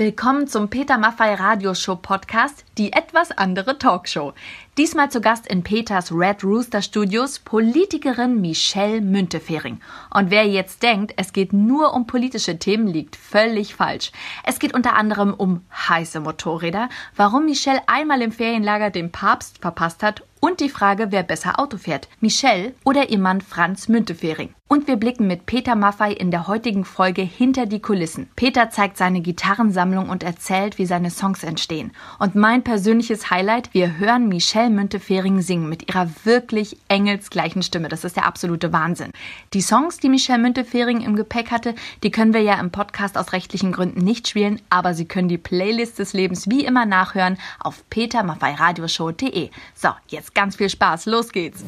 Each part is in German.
Willkommen zum Peter Maffei Radioshow Podcast, die etwas andere Talkshow. Diesmal zu Gast in Peters Red Rooster Studios Politikerin Michelle Müntefering. Und wer jetzt denkt, es geht nur um politische Themen, liegt völlig falsch. Es geht unter anderem um heiße Motorräder, warum Michelle einmal im Ferienlager den Papst verpasst hat und die Frage, wer besser Auto fährt, Michelle oder ihr Mann Franz Müntefering. Und wir blicken mit Peter Maffei in der heutigen Folge hinter die Kulissen. Peter zeigt seine Gitarrensammlung und erzählt, wie seine Songs entstehen. Und mein persönliches Highlight, wir hören Michelle Müntefering singen mit ihrer wirklich engelsgleichen Stimme. Das ist der absolute Wahnsinn. Die Songs, die Michelle Müntefering im Gepäck hatte, die können wir ja im Podcast aus rechtlichen Gründen nicht spielen, aber Sie können die Playlist des Lebens wie immer nachhören auf petermaffeiradioshow.de. So, jetzt ganz viel Spaß. Los geht's.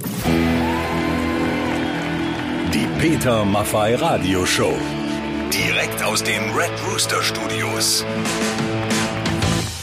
Die Peter Maffei Radio Show. Direkt aus den Red Rooster Studios.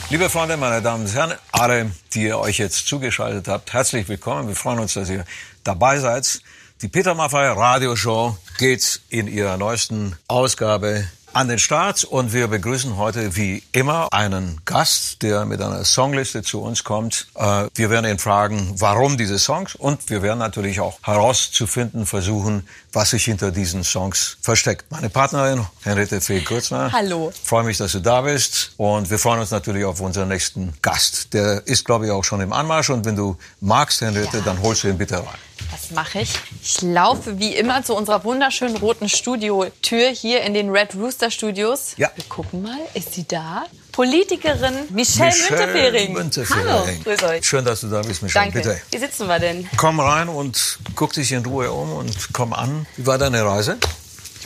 Liebe Freunde, meine Damen und Herren, alle, die ihr euch jetzt zugeschaltet habt, herzlich willkommen. Wir freuen uns, dass ihr dabei seid. Die Peter Maffei Radio Show geht in ihrer neuesten Ausgabe an den Start und wir begrüßen heute wie immer einen Gast, der mit einer Songliste zu uns kommt. Äh, wir werden ihn fragen, warum diese Songs und wir werden natürlich auch herauszufinden versuchen, was sich hinter diesen Songs versteckt. Meine Partnerin Henriette Fee-Kürzner. Hallo. Freue mich, dass du da bist und wir freuen uns natürlich auf unseren nächsten Gast. Der ist, glaube ich, auch schon im Anmarsch und wenn du magst, Henriette, Ja. dann holst du ihn bitte rein. Das mache ich. Ich laufe wie immer zu unserer wunderschönen roten Studiotür hier in den Red Rooster Studios. Ja. Wir gucken mal, ist sie da? Politikerin Michelle, Müntefering. Müntefering. Hallo, grüß euch. Schön, dass du da bist, Michelle. Danke. Bitte. Wie sitzen wir denn? Komm rein und guck dich in Ruhe um und komm an. Wie war deine Reise?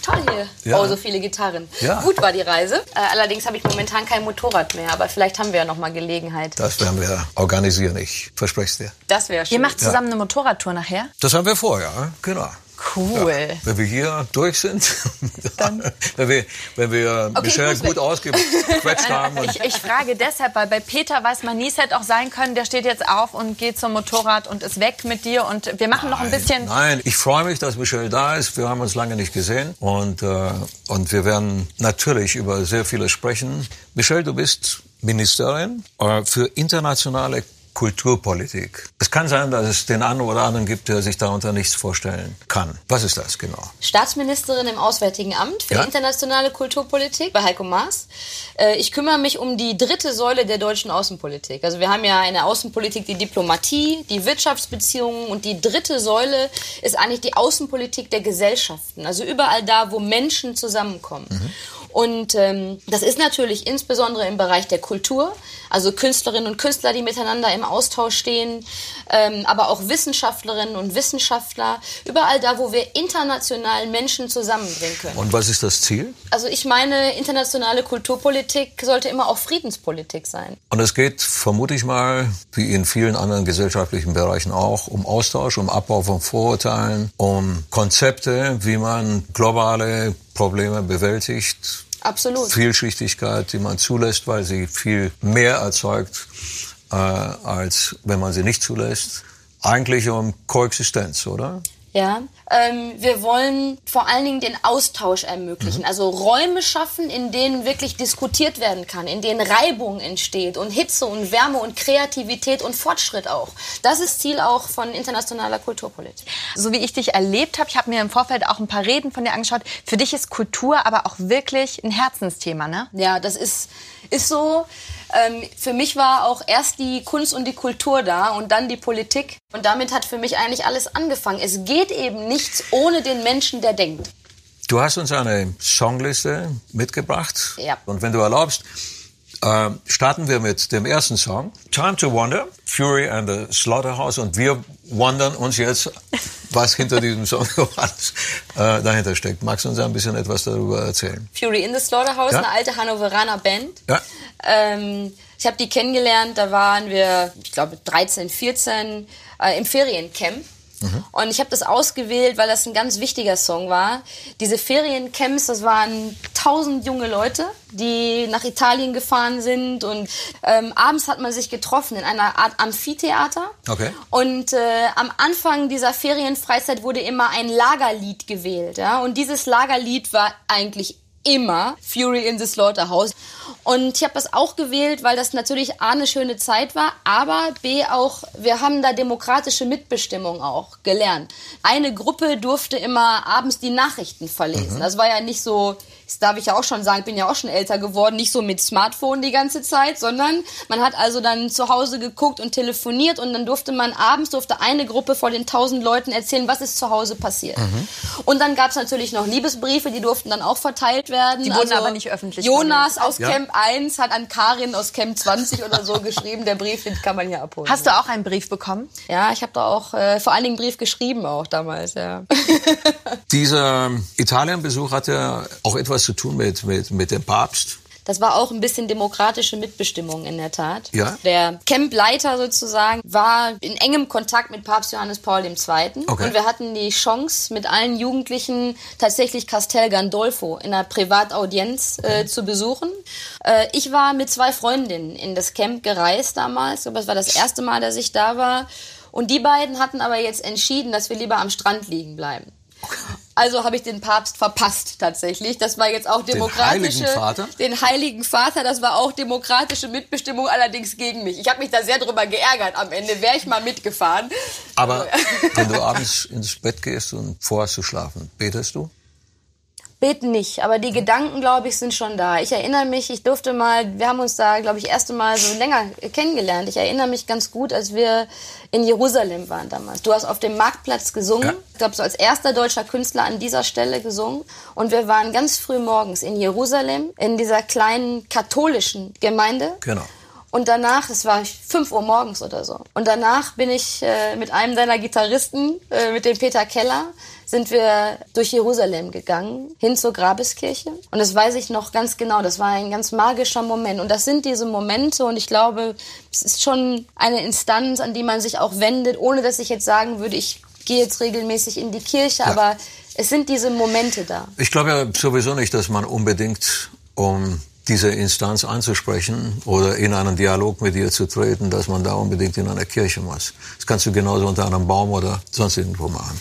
Toll hier. Ja. Oh, so viele Gitarren. Ja. Gut war die Reise. Äh, allerdings habe ich momentan kein Motorrad mehr. Aber vielleicht haben wir ja noch mal Gelegenheit. Das werden wir organisieren, ich verspreche es dir. Das wäre schön. Ihr macht zusammen eine Motorradtour nachher? Das haben wir vor, ja, genau. Cool. Wenn wir hier durch sind, wenn wir, wenn wir Michelle los, gut weg. ausgequetscht haben. Und Ich, ich frage deshalb, weil bei Peter weiß man nie, es hätte auch sein können, der steht jetzt auf und geht zum Motorrad und ist weg mit dir und wir machen noch ein bisschen. Nein, ich freue mich, dass Michelle da ist. Wir haben uns lange nicht gesehen und, äh, und wir werden natürlich über sehr vieles sprechen. Michelle, du bist Ministerin äh, für internationale Kulturpolitik. Es kann sein, dass es den einen oder anderen gibt, der sich darunter nichts vorstellen kann. Was ist das genau? Staatsministerin im Auswärtigen Amt für Ja. internationale Kulturpolitik bei Heiko Maas. Äh, Ich kümmere mich um die dritte Säule der deutschen Außenpolitik. Also wir haben ja eine Außenpolitik, die Diplomatie, die Wirtschaftsbeziehungen und die dritte Säule ist eigentlich die Außenpolitik der Gesellschaften. Also überall da, wo Menschen zusammenkommen. Und ähm, das ist natürlich insbesondere im Bereich der Kultur, also Künstlerinnen und Künstler, die miteinander im Austausch stehen, ähm, aber auch Wissenschaftlerinnen und Wissenschaftler, überall da, wo wir international Menschen zusammenbringen können. Und was ist das Ziel? Also ich meine, internationale Kulturpolitik sollte immer auch Friedenspolitik sein. Und es geht, vermute ich mal, wie in vielen anderen gesellschaftlichen Bereichen auch, um Austausch, um Abbau von Vorurteilen, um Konzepte, wie man globale Probleme bewältigt, Absolut. Vielschichtigkeit, die man zulässt, weil sie viel mehr erzeugt, äh, als wenn man sie nicht zulässt. Eigentlich um Koexistenz, oder? Ja, ähm, wir wollen vor allen Dingen den Austausch ermöglichen, also Räume schaffen, in denen wirklich diskutiert werden kann, in denen Reibung entsteht und Hitze und Wärme und Kreativität und Fortschritt auch. Das ist Ziel auch von internationaler Kulturpolitik. So wie ich dich erlebt habe, ich habe mir im Vorfeld auch ein paar Reden von dir angeschaut. Für dich ist Kultur aber auch wirklich ein Herzensthema, ne? Ja, das ist, ist so. Ähm, für mich war auch erst die Kunst und die Kultur da und dann die Politik. Und damit hat für mich eigentlich alles angefangen. Es geht eben nichts ohne den Menschen, der denkt. Du hast uns eine Songliste mitgebracht. Ja. Und wenn du erlaubst, äh, starten wir mit dem ersten Song. Time to Wonder, Fury and the Slaughterhouse. Und wir wundern uns jetzt, was hinter diesem Song alles, äh, dahinter steckt. Magst du uns ein bisschen etwas darüber erzählen? Fury in the Slaughterhouse, Ja. eine alte Hannoveraner Band. Ja. Ähm, ich habe die kennengelernt, da waren wir, ich glaube, 13, 14 äh, im Feriencamp. Und ich habe das ausgewählt, weil das ein ganz wichtiger Song war. Diese Feriencamps, das waren tausend junge Leute, die nach Italien gefahren sind. Und ähm, abends hat man sich getroffen in einer Art Amphitheater. Okay. Und äh, am Anfang dieser Ferienfreizeit wurde immer ein Lagerlied gewählt. Ja? Und dieses Lagerlied war eigentlich immer Fury in the Slaughterhouse. Und ich habe das auch gewählt, weil das natürlich A, eine schöne Zeit war, aber B auch, wir haben da demokratische Mitbestimmung auch gelernt. Eine Gruppe durfte immer abends die Nachrichten verlesen. Mhm. Das war ja nicht so, das darf ich ja auch schon sagen, ich bin ja auch schon älter geworden, nicht so mit Smartphone die ganze Zeit, sondern man hat also dann zu Hause geguckt und telefoniert und dann durfte man abends, durfte eine Gruppe vor den tausend Leuten erzählen, was ist zu Hause passiert. Mhm. Und dann gab es natürlich noch Liebesbriefe, die durften dann auch verteilt werden. Die wurden also aber nicht öffentlich. Jonas aus ja. Camp 1 hat an Karin aus Camp 20 oder so geschrieben, der Brief, den kann man hier abholen. Hast du auch einen Brief bekommen? Ja, ich habe da auch äh, vor allen Dingen einen Brief geschrieben auch damals, ja. Dieser Italienbesuch hatte auch etwas zu tun mit, mit, mit dem Papst. Das war auch ein bisschen demokratische Mitbestimmung in der Tat. Ja. Der Campleiter sozusagen war in engem Kontakt mit Papst Johannes Paul II. Okay. Und wir hatten die Chance, mit allen Jugendlichen tatsächlich Castel Gandolfo in einer Privataudienz äh, okay. zu besuchen. Äh, ich war mit zwei Freundinnen in das Camp gereist damals. Aber es war das erste Mal, dass ich da war. Und die beiden hatten aber jetzt entschieden, dass wir lieber am Strand liegen bleiben. Also habe ich den Papst verpasst tatsächlich. Das war jetzt auch demokratische. Den Heiligen Vater? Den Heiligen Vater, das war auch demokratische Mitbestimmung, allerdings gegen mich. Ich habe mich da sehr drüber geärgert. Am Ende wäre ich mal mitgefahren. Aber wenn du abends ins Bett gehst und vorhast zu schlafen, betest du? Beten nicht, aber die Gedanken, glaube ich, sind schon da. Ich erinnere mich, ich durfte mal, wir haben uns da, glaube ich, erste Mal so länger kennengelernt. Ich erinnere mich ganz gut, als wir in Jerusalem waren damals. Du hast auf dem Marktplatz gesungen. Ja. Ich glaube, so als erster deutscher Künstler an dieser Stelle gesungen. Und wir waren ganz früh morgens in Jerusalem, in dieser kleinen katholischen Gemeinde. Genau. Und danach, es war 5 Uhr morgens oder so. Und danach bin ich äh, mit einem deiner Gitarristen, äh, mit dem Peter Keller, sind wir durch Jerusalem gegangen, hin zur Grabeskirche. Und das weiß ich noch ganz genau. Das war ein ganz magischer Moment. Und das sind diese Momente. Und ich glaube, es ist schon eine Instanz, an die man sich auch wendet, ohne dass ich jetzt sagen würde, ich gehe jetzt regelmäßig in die Kirche. Ja. Aber es sind diese Momente da. Ich glaube ja sowieso nicht, dass man unbedingt um diese Instanz anzusprechen oder in einen Dialog mit ihr zu treten, dass man da unbedingt in einer Kirche muss. Das kannst du genauso unter einem Baum oder sonst irgendwo machen.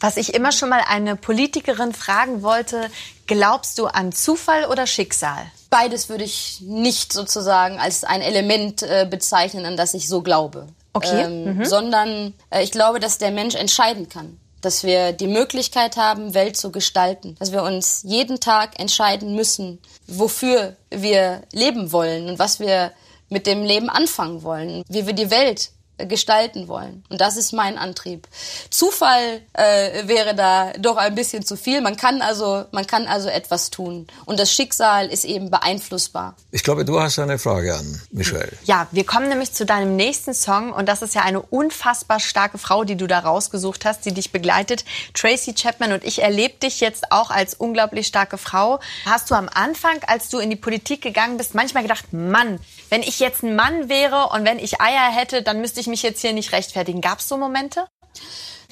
Was ich immer schon mal eine Politikerin fragen wollte, glaubst du an Zufall oder Schicksal? Beides würde ich nicht sozusagen als ein Element äh, bezeichnen, an das ich so glaube. Okay. Ähm, mhm. Sondern äh, ich glaube, dass der Mensch entscheiden kann. Dass wir die Möglichkeit haben, Welt zu gestalten. Dass wir uns jeden Tag entscheiden müssen, wofür wir leben wollen und was wir mit dem Leben anfangen wollen. Wie wir die Welt gestalten wollen. Und das ist mein Antrieb. Zufall äh, wäre da doch ein bisschen zu viel. Man kann also, man kann also etwas tun. Und das Schicksal ist eben beeinflussbar. Ich glaube, du hast eine Frage an Michelle. Ja, wir kommen nämlich zu deinem nächsten Song und das ist ja eine unfassbar starke Frau, die du da rausgesucht hast, die dich begleitet. Tracy Chapman und ich erlebe dich jetzt auch als unglaublich starke Frau. Hast du am Anfang, als du in die Politik gegangen bist, manchmal gedacht, Mann, wenn ich jetzt ein Mann wäre und wenn ich Eier hätte, dann müsste ich mich jetzt hier nicht rechtfertigen. Gab es so Momente?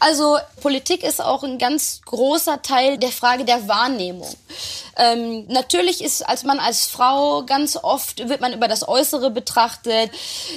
Also Politik ist auch ein ganz großer Teil der Frage der Wahrnehmung. Ähm, natürlich ist als man als Frau ganz oft wird man über das Äußere betrachtet.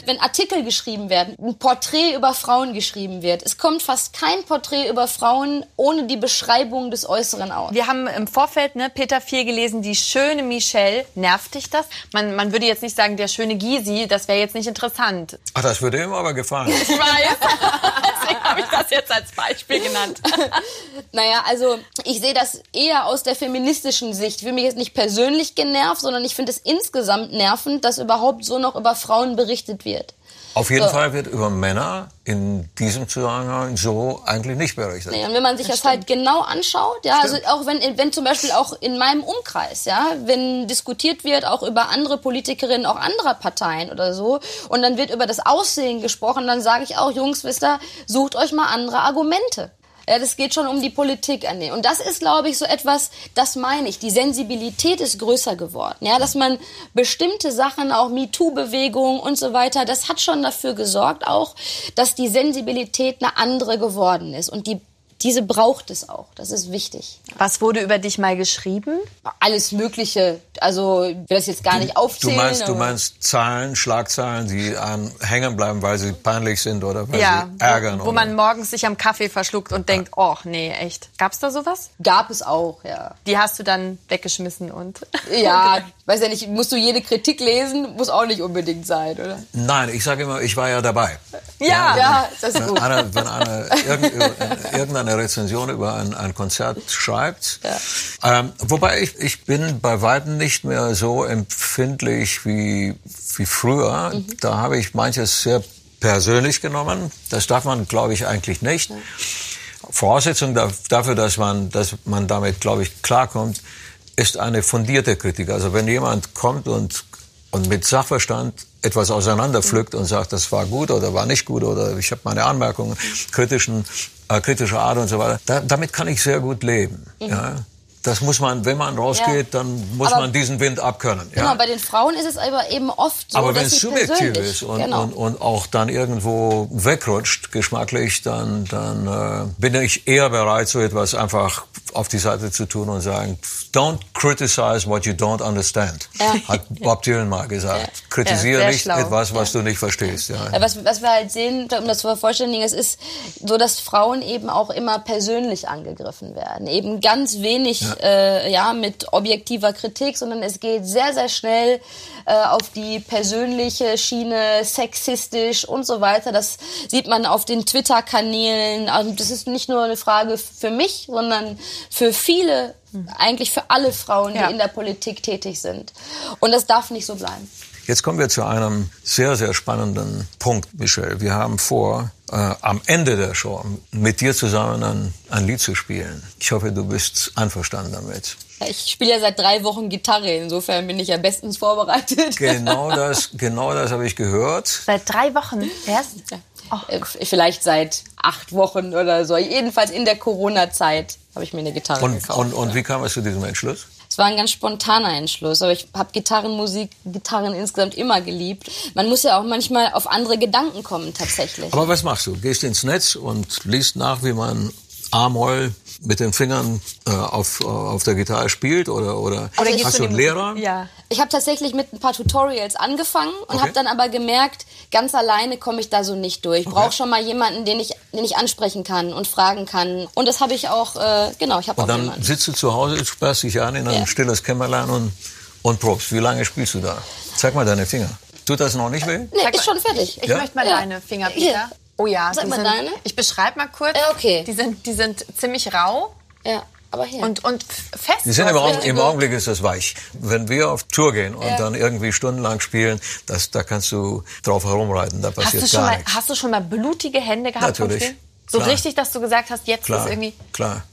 Wenn Artikel geschrieben werden, ein Porträt über Frauen geschrieben wird, es kommt fast kein Porträt über Frauen ohne die Beschreibung des Äußeren aus. Wir haben im Vorfeld ne, Peter 4 gelesen, die schöne Michelle. Nervt dich das? Man, man würde jetzt nicht sagen, der schöne Gysi, das wäre jetzt nicht interessant. Ach, das würde ihm aber gefallen. Ich weiß. Deswegen habe ich das jetzt als Beispiel genannt. naja, also ich sehe das eher aus der feministischen Sicht Sicht. Ich will mich jetzt nicht persönlich genervt, sondern ich finde es insgesamt nervend, dass überhaupt so noch über Frauen berichtet wird. Auf jeden so. Fall wird über Männer in diesem Zusammenhang so eigentlich nicht berichtet. Nee, und wenn man sich das, das halt genau anschaut, ja, also stimmt. also auch wenn, wenn zum Beispiel auch in meinem Umkreis, ja, wenn diskutiert wird auch über andere Politikerinnen auch anderer Parteien oder so und dann wird über das Aussehen gesprochen, dann sage ich auch, Jungs, wisst ihr, sucht euch mal andere Argumente. Ja, das geht schon um die Politik an Und das ist, glaube ich, so etwas, das meine ich. Die Sensibilität ist größer geworden. Ja, dass man bestimmte Sachen, auch MeToo-Bewegung und so weiter, das hat schon dafür gesorgt auch, dass die Sensibilität eine andere geworden ist. Und die diese braucht es auch. Das ist wichtig. Was wurde über dich mal geschrieben? Alles Mögliche. Also ich will das jetzt gar nicht Du aufzählen. meinst, du meinst Zahlen, Schlagzahlen, die einem hängen bleiben, weil sie peinlich sind oder weil Ja, sie ärgern. wo, wo oder? man morgens sich am Kaffee verschluckt und denkt, oh nee, echt. Gab's da sowas? Gab es auch, ja. Die hast du dann weggeschmissen und Ja, weiß ja nicht, musst du jede Kritik lesen? Muss auch nicht unbedingt sein, oder? Nein, ich sage immer, ich war ja dabei. Ja. Ja, das ist Wenn gut. einer, wenn einer irgend- irgendeine Rezension über ein, ein Konzert schreibt. Ähm, wobei ich, ich bin bei weitem nicht mehr so empfindlich wie, wie früher. Da habe ich manches sehr persönlich genommen. Das darf man, glaube ich, eigentlich nicht. Voraussetzung da- dafür, dass man, dass man damit, glaube ich, klarkommt, ist eine fundierte Kritik. Also wenn jemand kommt und, und mit Sachverstand etwas auseinanderpflückt und sagt, das war gut oder war nicht gut oder ich habe meine Anmerkungen kritischen, äh, kritischer Art und so weiter, da, damit kann ich sehr gut leben. Ja? Das muss man, wenn man rausgeht, Ja. dann muss Aber- man diesen Wind abkönnen. Ja? Genau, bei den Frauen ist es aber eben oft so, Aber wenn es subjektiv ist und, genau. und, und auch dann irgendwo wegrutscht, geschmacklich, dann, dann äh, bin ich eher bereit, so etwas einfach auf die Seite zu tun und sagen, don't criticize what you don't understand, hat Bob Dylan mal gesagt. Kritisiere Ja, nicht schlau. etwas, was du nicht verstehst. Ja. Ja, was, was wir halt sehen, um das zu vervollständigen, es ist so, dass Frauen eben auch immer persönlich angegriffen werden. Eben ganz wenig ja. Äh, ja, mit objektiver Kritik, sondern es geht sehr, sehr schnell äh, auf die persönliche Schiene, sexistisch und so weiter. Das sieht man auf den Twitter-Kanälen. Also das ist nicht nur eine Frage für mich, sondern für viele, eigentlich für alle Frauen, die Ja. in der Politik tätig sind. Und das darf nicht so bleiben. Jetzt kommen wir zu einem sehr, sehr spannenden Punkt, Michel. Wir haben vor, äh, am Ende der Show mit dir zusammen ein, ein Lied zu spielen. Ich hoffe, du bist einverstanden damit. Ich spiele ja seit drei Wochen Gitarre, insofern bin ich ja bestens vorbereitet. Genau das, genau das habe ich gehört. seit drei Wochen erst. Äh, Vielleicht seit acht Wochen oder so. Jedenfalls in der Corona-Zeit habe ich mir eine Gitarre Und, gekauft. und, und wie kam es zu diesem Entschluss? Es war ein ganz spontaner Entschluss, aber ich habe Gitarrenmusik, Gitarren insgesamt immer geliebt. Man muss ja auch manchmal auf andere Gedanken kommen tatsächlich. Aber was machst du? Gehst ins Netz und liest nach, wie man A-Moll mit den Fingern äh, auf, äh, auf der Gitarre spielt? Oder, oder, Oder gehst hast du einen Lehrer? Ja. Ich habe tatsächlich mit ein paar Tutorials angefangen und Okay. habe dann aber gemerkt, ganz alleine komme ich da so nicht durch. Ich brauche schon mal jemanden, den ich, den ich ansprechen kann und fragen kann. Und das habe ich auch, äh, genau, ich habe auch Und dann jemanden. sitzt du zu Hause, sperrst dich an in ein Ja. stilles Kämmerlein und, und probst. Wie lange spielst du da? Zeig mal deine Finger. Tut das noch nicht weh? Nee, Sag ist mal, schon fertig. Ich Ja? möchte mal Ja. deine Finger. Peter. Oh ja, Sag die mal sind, deine. Ich beschreibe mal kurz. Ja, okay. Die sind, die sind ziemlich rau Ja, aber hier. und, und fest. Die sind im, Augen, im. Augenblick ist das weich. Wenn wir auf Tour gehen und Ja. dann irgendwie stundenlang spielen, das, da kannst du drauf herumreiten, da Hast passiert du, schon gar mal, nichts. hast du schon mal blutige Hände gehabt Natürlich. So Klar. richtig, dass du gesagt hast, jetzt Klar, ist irgendwie... klar.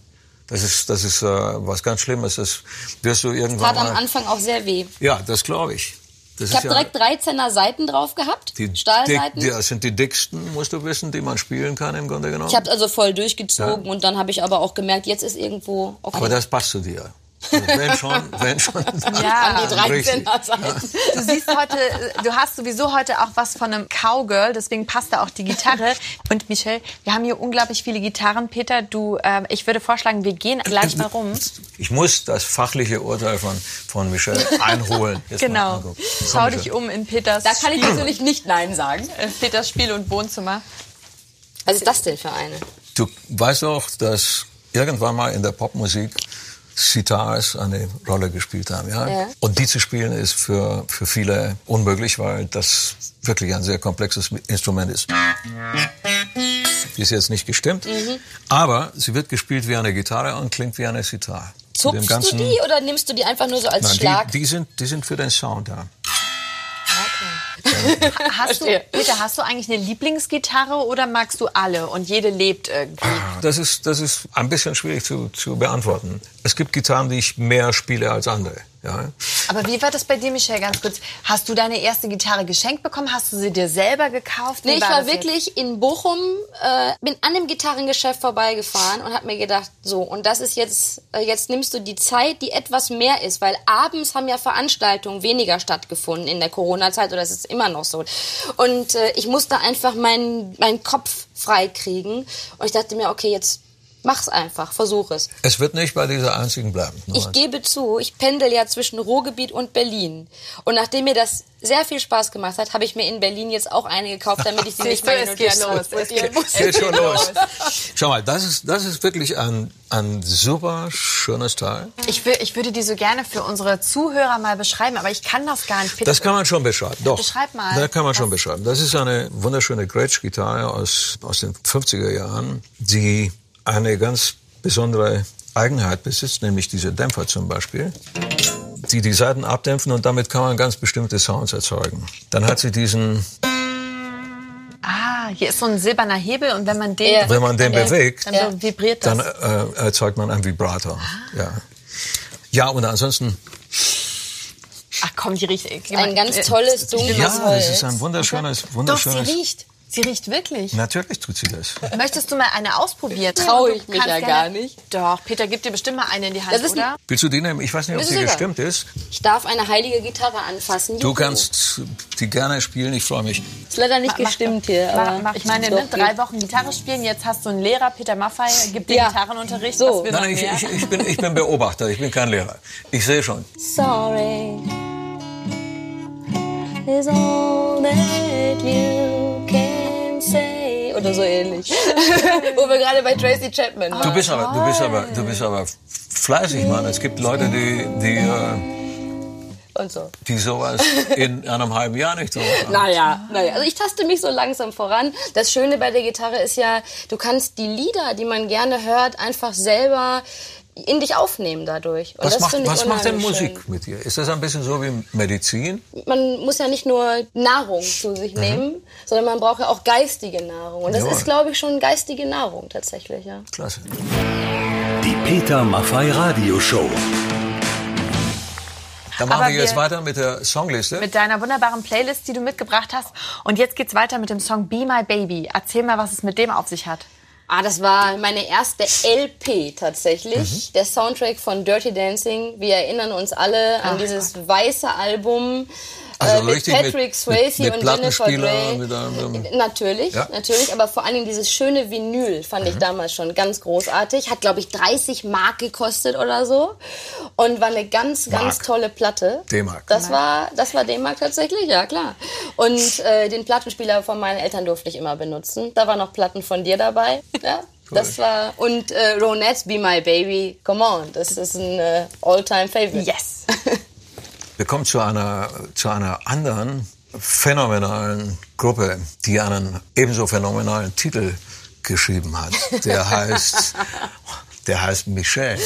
Das ist, das ist äh, was ganz Schlimmes. Das wirst du irgendwann tat am. Anfang auch sehr weh. Ja, das glaube ich. Das Ich habe direkt 13er Seiten drauf gehabt, die, Stahlseiten. dick, das sind die dicksten, musst du wissen, die man spielen kann im Grunde genommen. ich habe also voll durchgezogen Ja. und dann habe ich aber auch gemerkt, jetzt ist irgendwo okay. Aber das passt zu dir. Also wenn schon, wenn schon. Ja. an die Richtig. 13er Seiten. Du siehst heute, du hast sowieso heute auch was von einem Cowgirl, deswegen passt da auch die Gitarre. Und Michelle, wir haben hier unglaublich viele Gitarren. Peter, du, äh, ich würde vorschlagen, wir gehen gleich mal rum. Ich muss das fachliche Urteil von, von Michelle einholen. Jetzt Genau. Komm, Schau Michelle. dich um in Peters, Da kann ich natürlich nicht Nein sagen. äh, Peters Spiel- und Wohnzimmer. Was ist das denn für eine? Du weißt doch, dass irgendwann mal in der Popmusik Sitars eine Rolle gespielt haben. Ja? Ja. Und die zu spielen ist für, für viele unmöglich, weil das wirklich ein sehr komplexes Instrument ist. Die ist jetzt nicht gestimmt, Mhm. aber sie wird gespielt wie eine Gitarre und klingt wie eine Sitar. Zupfst du die oder nimmst du die einfach nur so als Nein, Schlag? die, die, sind, die sind für den Sound da. Hast du. Peter, hast du eigentlich eine Lieblingsgitarre oder magst du alle und jede lebt irgendwie? Das ist, das ist ein bisschen schwierig zu, zu beantworten. Es gibt Gitarren, die ich mehr spiele als andere. Ja? Aber wie war das bei dir, Michelle, ganz kurz? Hast du deine erste Gitarre geschenkt bekommen? Hast du sie dir selber gekauft? Wie Nee, ich war das jetzt? wirklich in Bochum, äh, bin an dem Gitarrengeschäft vorbeigefahren und habe mir gedacht, so, und das ist jetzt, äh, jetzt nimmst du die Zeit, die etwas mehr ist, weil abends haben ja Veranstaltungen weniger stattgefunden in der Corona-Zeit oder es ist immer noch so. Und äh, ich musste einfach meinen meinen Kopf frei kriegen und ich dachte mir, okay, jetzt Mach's einfach, versuch es. Es wird nicht bei dieser einzigen bleiben. Ich gebe zu, ich pendel ja zwischen Ruhrgebiet und Berlin. Und nachdem mir das sehr viel Spaß gemacht hat, habe ich mir in Berlin jetzt auch eine gekauft, damit ich sie nicht mehr her transportieren muss. Geht schon los. Schau mal, das ist, das ist wirklich ein, ein super schönes Teil. Ich, wür- ich würde die so gerne für unsere Zuhörer mal beschreiben, aber ich kann das gar nicht. Peter, Das kann man schon beschreiben. Doch. Beschreib mal. Da kann man schon beschreiben. Das ist eine wunderschöne Gretsch-Gitarre aus, aus den 50er Jahren, die eine ganz besondere Eigenheit besitzt, nämlich diese Dämpfer zum Beispiel, die die Saiten abdämpfen und damit kann man ganz bestimmte Sounds erzeugen. Dann hat sie diesen, Ah, hier ist so ein silberner Hebel und wenn man den, Ja. wenn man den dann, bewegt, dann so vibriert das. dann äh, erzeugt man einen Vibrator. Ah. Ja. ja, und ansonsten, Ach komm, die riecht. geh Ein ganz tolles, dunkles ja, Holz. es ist ein wunderschönes, Doch, sie wunderschönes. riecht. Sie riecht wirklich. Natürlich tut sie das. Möchtest du mal eine ausprobieren? Trau Du ich mich ja gerne- gar nicht. Doch, Peter gibt dir bestimmt mal eine in die Hand, Das ist oder? Willst du die nehmen? Ich weiß nicht, ob sie gestimmt ist. Ich darf eine heilige Gitarre anfassen. Du kannst die gerne spielen, ich freue mich. Ist leider nicht Mach- mach gestimmt doch. hier. Mach- aber mach- ich meine, ne, drei. Wochen Gitarre spielen, jetzt hast du einen Lehrer, Peter Maffei, gibt dir Ja. Gitarrenunterricht. So. Nein, man ich, ich, ich, bin, ich bin Beobachter, ich bin kein Lehrer. Ich sehe schon. Sorry is all that you say. Oder so ähnlich. Wo wir gerade bei Tracy Chapman Du waren. bist aber, du bist aber, du bist aber fleißig, Mann. Es gibt Leute, die, die, äh, Und so. die sowas in einem halben Jahr nicht haben. Naja, naja, also ich taste mich so langsam voran. Das Schöne bei der Gitarre ist ja, du kannst die Lieder, die man gerne hört, einfach selber in dich aufnehmen dadurch. Und Was das macht, was macht denn Musik schön. mit dir? Ist das ein bisschen so wie Medizin? Man muss ja nicht nur Nahrung zu Mhm. sich nehmen, sondern man braucht ja auch geistige Nahrung. Und das Jawohl. ist, glaube ich, schon geistige Nahrung tatsächlich, ja. Klasse. Die Peter Maffei Radio Show. Dann machen Aber wir jetzt weiter mit der Songliste. Mit deiner wunderbaren Playlist, die du mitgebracht hast. Und jetzt geht's weiter mit dem Song Be My Baby. Erzähl mal, was es mit dem auf sich hat. Ah, das war meine erste LP Mhm. tatsächlich. Der Soundtrack von Dirty Dancing. Wir erinnern uns alle an dieses weiße Album. Also äh, mit Patrick mit- Swayze mit- mit und Jennifer Grey. mit einem- natürlich, Ja. natürlich, aber vor allen Dingen dieses schöne Vinyl fand Mhm. ich damals schon ganz großartig. Hat, glaube ich, 30 Mark gekostet oder so. Und war eine ganz, ganz Mark. tolle Platte. D-Mark. Das war, das war D-Mark tatsächlich, ja klar. Und äh, den Plattenspieler von meinen Eltern durfte ich immer benutzen. Da waren noch Platten von dir dabei. Ja, das war und äh, Ronettes Be My Baby. Come on, das ist ein äh, All-Time Favorite. Yes. Wir kommen zu einer, zu einer anderen phänomenalen Gruppe, die einen ebenso phänomenalen Titel geschrieben hat. Der heißt, der heißt Michelle.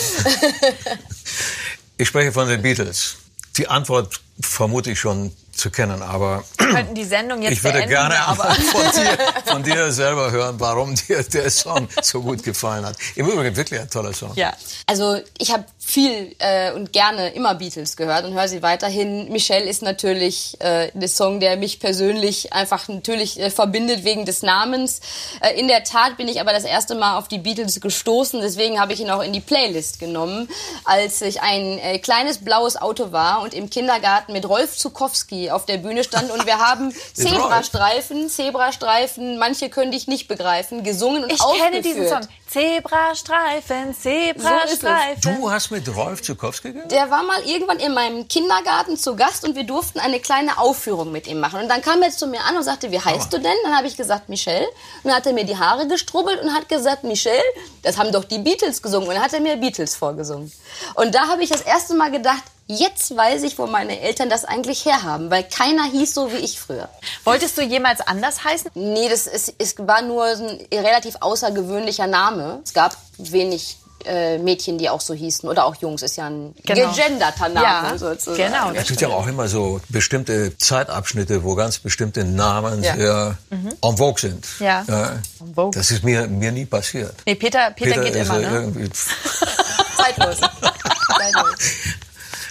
Ich spreche von den Beatles. Die Antwort vermute ich schon zu kennen, aber Wir könnten die Sendung jetzt ich würde beenden, gerne aber von dir, von dir selber hören, warum dir der Song so gut gefallen hat. Im Übrigen wirklich ein toller Song. ja. Also ich habe viel äh, und gerne immer Beatles gehört und höre sie weiterhin. Michelle ist natürlich äh, der Song, der mich persönlich einfach natürlich äh, verbindet wegen des Namens. Äh, in der Tat bin ich aber das erste Mal auf die Beatles gestoßen, deswegen habe ich ihn auch in die Playlist genommen, als ich ein äh, kleines blaues Auto war und im Kindergarten mit Rolf Zukowski auf der Bühne stand und wir haben Zebrastreifen, Zebrastreifen, manche können dich nicht begreifen, gesungen und Ich aufgeführt. kenne diesen Song. Zebrastreifen, So Zebrastreifen. Du hast mit Rolf Zukowski gegangen? Der war mal irgendwann in meinem Kindergarten zu Gast und wir durften eine kleine Aufführung mit ihm machen. Und dann kam er zu mir an und sagte, wie heißt du denn? Dann habe ich gesagt, Michelle. Und dann hat er mir die Haare gestrubbelt und hat gesagt, Michelle, das haben doch die Beatles gesungen. Und dann hat er mir Beatles vorgesungen. Und da habe ich das erste Mal gedacht, jetzt weiß ich, wo meine Eltern das eigentlich herhaben. Weil keiner hieß so wie ich früher. Wolltest du jemals anders heißen? Nee, das ist, es war nur ein relativ außergewöhnlicher Name. Es gab wenig äh, Mädchen, die auch so hießen. Oder auch Jungs, ist ja ein Genau. gegenderter Name Ja, sozusagen. genau. Es gibt ja auch immer so bestimmte Zeitabschnitte, wo ganz bestimmte Namen Ja. sehr en vogue sind. Ja. Äh, En vogue. Das ist mir, mir nie passiert. Nee, Peter, Peter, geht ist immer, ja ne? irgendwie. Zeitlos. Zeitlos.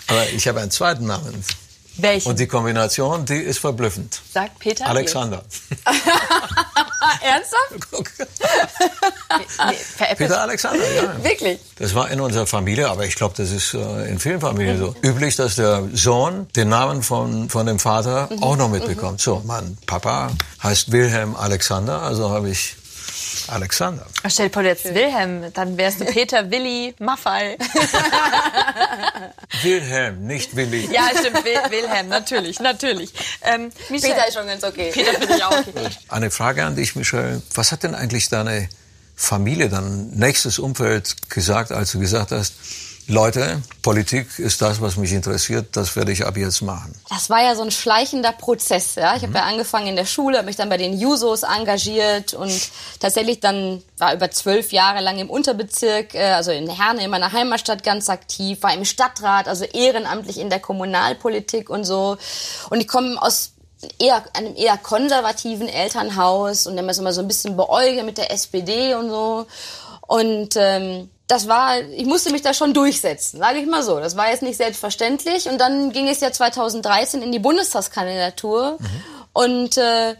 Aber ich habe einen zweiten Namen. Welchen? Und die Kombination, die ist verblüffend. Sagt Peter? Alexander. Ernsthaft? Nee, ver- Peter Alexander, ja. Wirklich? Das war in unserer Familie, aber ich glaube, das ist äh, in vielen Familien so üblich, dass der Sohn den Namen von, von dem Vater auch noch mitbekommt. So, mein Papa heißt Wilhelm Alexander, also habe ich Alexander. Stell dir vor, jetzt Wilhelm, dann wärst du Peter, Willi, Maffei. Wilhelm, nicht Willi. Ja, stimmt, Wil Wilhelm, natürlich, natürlich. Ähm, Michel, Peter ist schon ganz okay. Peter finde ich auch okay. Eine Frage an dich, Michel. Was hat denn eigentlich deine Familie, dein nächstes Umfeld gesagt, als du gesagt hast, Leute, Politik ist das, was mich interessiert, das werde ich ab jetzt machen. Das war ja so ein schleichender Prozess. Ja? Ich habe ja angefangen in der Schule, habe mich dann bei den Jusos engagiert und tatsächlich dann war über zwölf Jahre lang im Unterbezirk, äh, also in Herne, in meiner Heimatstadt ganz aktiv, war im Stadtrat, also ehrenamtlich in der Kommunalpolitik und so. Und ich komme aus eher einem eher konservativen Elternhaus und dann ist immer so ein bisschen beäuge mit der SPD und so. Und ähm, das war, ich musste mich da schon durchsetzen, sage ich mal so. Das war jetzt nicht selbstverständlich. Und dann ging es ja 2013 in die Bundestagskandidatur. Mhm. Und äh,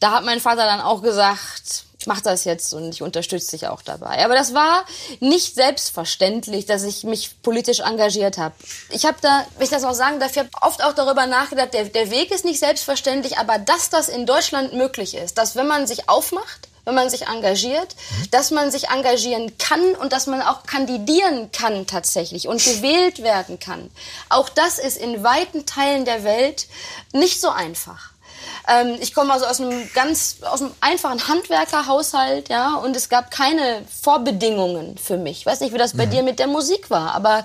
da hat mein Vater dann auch gesagt, mach das jetzt und ich unterstütze dich auch dabei. Aber das war nicht selbstverständlich, dass ich mich politisch engagiert habe. Ich habe da, wenn ich das auch sagen habe oft auch darüber nachgedacht, der, der Weg ist nicht selbstverständlich, aber dass das in Deutschland möglich ist, dass wenn man sich aufmacht, wenn man sich engagiert, mhm. dass man sich engagieren kann und dass man auch kandidieren kann tatsächlich und gewählt werden kann. Auch das ist in weiten Teilen der Welt nicht so einfach. Ähm, ich komme also aus einem ganz, aus einem einfachen Handwerkerhaushalt, ja, und es gab keine Vorbedingungen für mich. Ich weiß nicht, wie das bei mhm. dir mit der Musik war, aber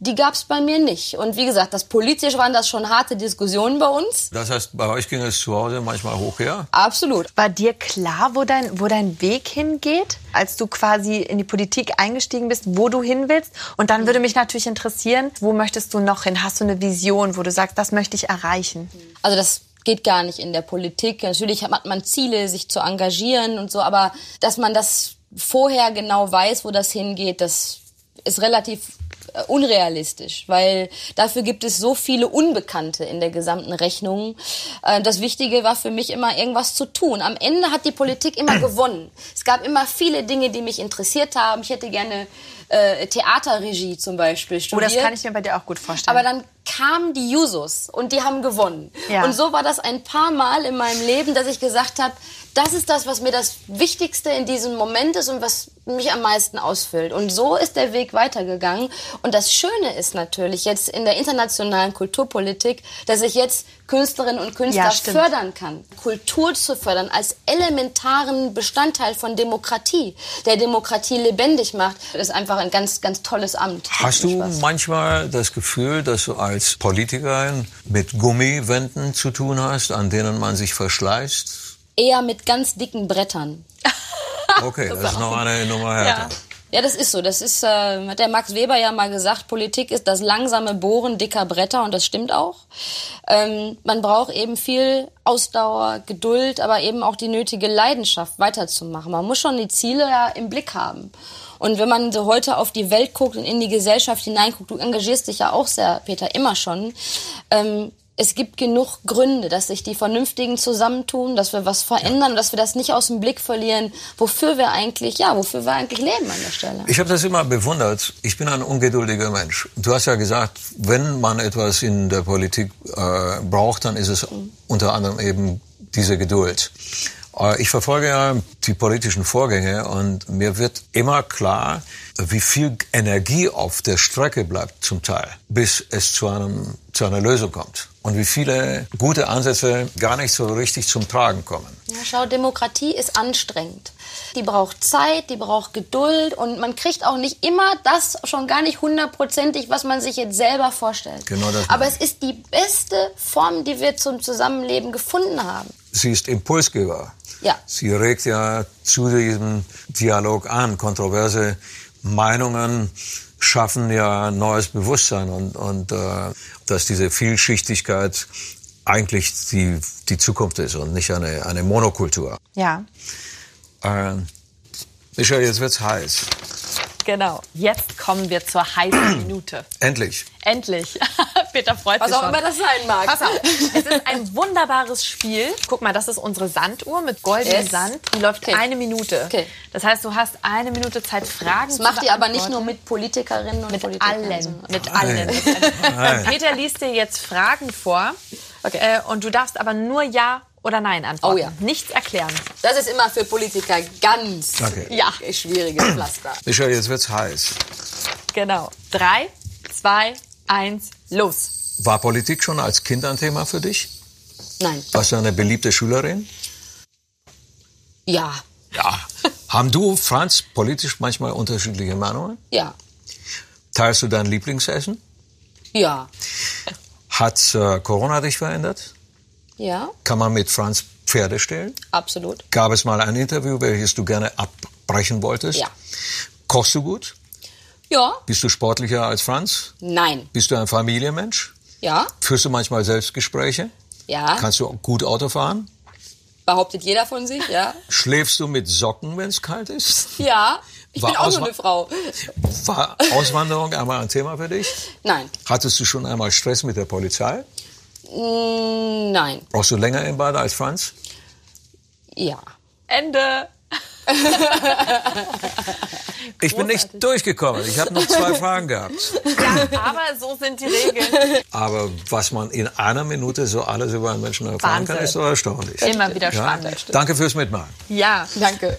die gab es bei mir nicht. Und wie gesagt, das politisch waren das schon harte Diskussionen bei uns. Das heißt, bei euch ging es zu Hause manchmal hoch her? Absolut. War dir klar, wo dein, wo dein Weg hingeht, als du quasi in die Politik eingestiegen bist, wo du hin willst? Und dann würde mich natürlich interessieren, wo möchtest du noch hin? Hast du eine Vision, wo du sagst, das möchte ich erreichen? Also das geht gar nicht in der Politik. Natürlich hat man Ziele, sich zu engagieren und so, aber dass man das vorher genau weiß, wo das hingeht, das ist relativ äh, unrealistisch, weil dafür gibt es so viele Unbekannte in der gesamten Rechnung. Äh, das Wichtige war für mich immer irgendwas zu tun. Am Ende hat die Politik immer gewonnen. Es gab immer viele Dinge, die mich interessiert haben. Ich hätte gerne äh, Theaterregie zum Beispiel studiert. Oh, das kann ich mir bei dir auch gut vorstellen. Aber dann kamen die Jusos und die haben gewonnen. Ja. Und so war das ein paar Mal in meinem Leben, dass ich gesagt habe, das ist das, was mir das Wichtigste in diesem Moment ist und was mich am meisten ausfüllt. Und so ist der Weg weitergegangen. Und das Schöne ist natürlich jetzt in der internationalen Kulturpolitik, dass ich jetzt Künstlerinnen und Künstler ja, fördern kann. Kultur zu fördern als elementaren Bestandteil von Demokratie, der Demokratie lebendig macht, ist einfach ein ganz, ganz tolles Amt. Hast du manchmal das Gefühl, dass du als Politikerin mit Gummiwänden zu tun hast, an denen man sich verschleißt? Eher mit ganz dicken Brettern. Okay, das, das ist noch eine Nummer härter. Ja. Ja, das ist so. Das ist, äh, hat der Max Weber ja mal gesagt, Politik ist das langsame Bohren dicker Bretter und das stimmt auch. Ähm, man braucht eben viel Ausdauer, Geduld, aber eben auch die nötige Leidenschaft weiterzumachen. Man muss schon die Ziele ja im Blick haben. Und wenn man so heute auf die Welt guckt und in die Gesellschaft hineinguckt, du engagierst dich ja auch sehr, Peter, immer schon, ähm, es gibt genug Gründe, dass sich die Vernünftigen zusammentun, dass wir was verändern, ja. dass wir das nicht aus dem Blick verlieren, wofür wir eigentlich, ja, wofür wir eigentlich leben an der Stelle. Ich habe das immer bewundert. Ich bin ein ungeduldiger Mensch. Du hast ja gesagt, wenn man etwas in der Politik äh, braucht, dann ist es mhm. unter anderem eben diese Geduld. Äh, ich verfolge ja die politischen Vorgänge und mir wird immer klar, wie viel Energie auf der Strecke bleibt zum Teil, bis es zu, einem, zu einer Lösung kommt. Und wie viele gute Ansätze gar nicht so richtig zum Tragen kommen. Ja, schau, Demokratie ist anstrengend. Die braucht Zeit, die braucht Geduld und man kriegt auch nicht immer das schon gar nicht hundertprozentig, was man sich jetzt selber vorstellt. Genau das Aber es ist die beste Form, die wir zum Zusammenleben gefunden haben. Sie ist Impulsgeber. Ja. Sie regt ja zu diesem Dialog an. Kontroverse Meinungen schaffen ja neues Bewusstsein und, und äh, dass diese Vielschichtigkeit eigentlich die, die Zukunft ist und nicht eine, eine Monokultur. Ja. Äh, Michael, jetzt wird's heiß. Genau. Jetzt kommen wir zur heißen Minute. Endlich. Endlich. Peter freut Was sich auch schon. immer das sein mag. Pass auf. Es ist ein wunderbares Spiel. Guck mal, das ist unsere Sanduhr mit goldenem Yes. Sand. Die läuft Okay. eine Minute. Okay. Das heißt, du hast eine Minute Zeit, Fragen Das zu macht ihr aber nicht beantworten. nur mit Politikerinnen und Mit Politikern. allen. Mit allen. Nein. Peter liest dir jetzt Fragen vor. Okay. Äh, und du darfst aber nur Ja oder Nein antworten. Oh ja. Nichts erklären. Das ist immer für Politiker ganz Danke. Ja. schwieriges Pflaster. Michelle, jetzt wird's heiß. Genau. Drei, zwei, eins, los. War Politik schon als Kind ein Thema für dich? Nein. Warst du eine beliebte Schülerin? Ja. Ja. Haben du, Franz, politisch manchmal unterschiedliche Meinungen? Ja. Teilst du dein Lieblingsessen? Ja. Hat äh, Corona dich verändert? Ja. Kann man mit Franz Pferde stehlen? Absolut. Gab es mal ein Interview, welches du gerne abbrechen wolltest? Ja. Kochst du gut? Ja. Bist du sportlicher als Franz? Nein. Bist du ein Familienmensch? Ja. Führst du manchmal Selbstgespräche? Ja. Kannst du gut Auto fahren? Behauptet jeder von sich, ja. Schläfst du mit Socken, wenn es kalt ist? Ja. Ich War bin auch so Auswa- eine Frau. War Auswanderung einmal ein Thema für dich? Nein. Hattest du schon einmal Stress mit der Polizei? Nein. Brauchst du länger im Bad als Franz? Ja. Ende. Ich bin nicht durchgekommen. Ich habe noch zwei Fragen gehabt. Ja, aber so sind die Regeln. Aber was man in einer Minute so alles über einen Menschen erfahren kann, Wahnsinn. ist doch erstaunlich. Immer wieder Ja? spannend. Danke fürs Mitmachen. Ja. Danke.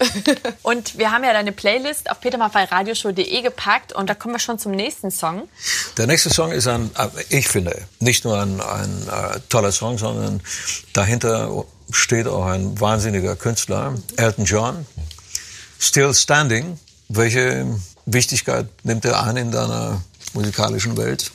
Und wir haben ja deine Playlist auf petermaffeiradioshow.de gepackt und da kommen wir schon zum nächsten Song. Der nächste Song ist ein, äh, ich finde, nicht nur ein, ein äh, toller Song, sondern dahinter steht auch ein wahnsinniger Künstler, Elton John. Still Standing. Welche Wichtigkeit nimmt er an in deiner musikalischen Welt?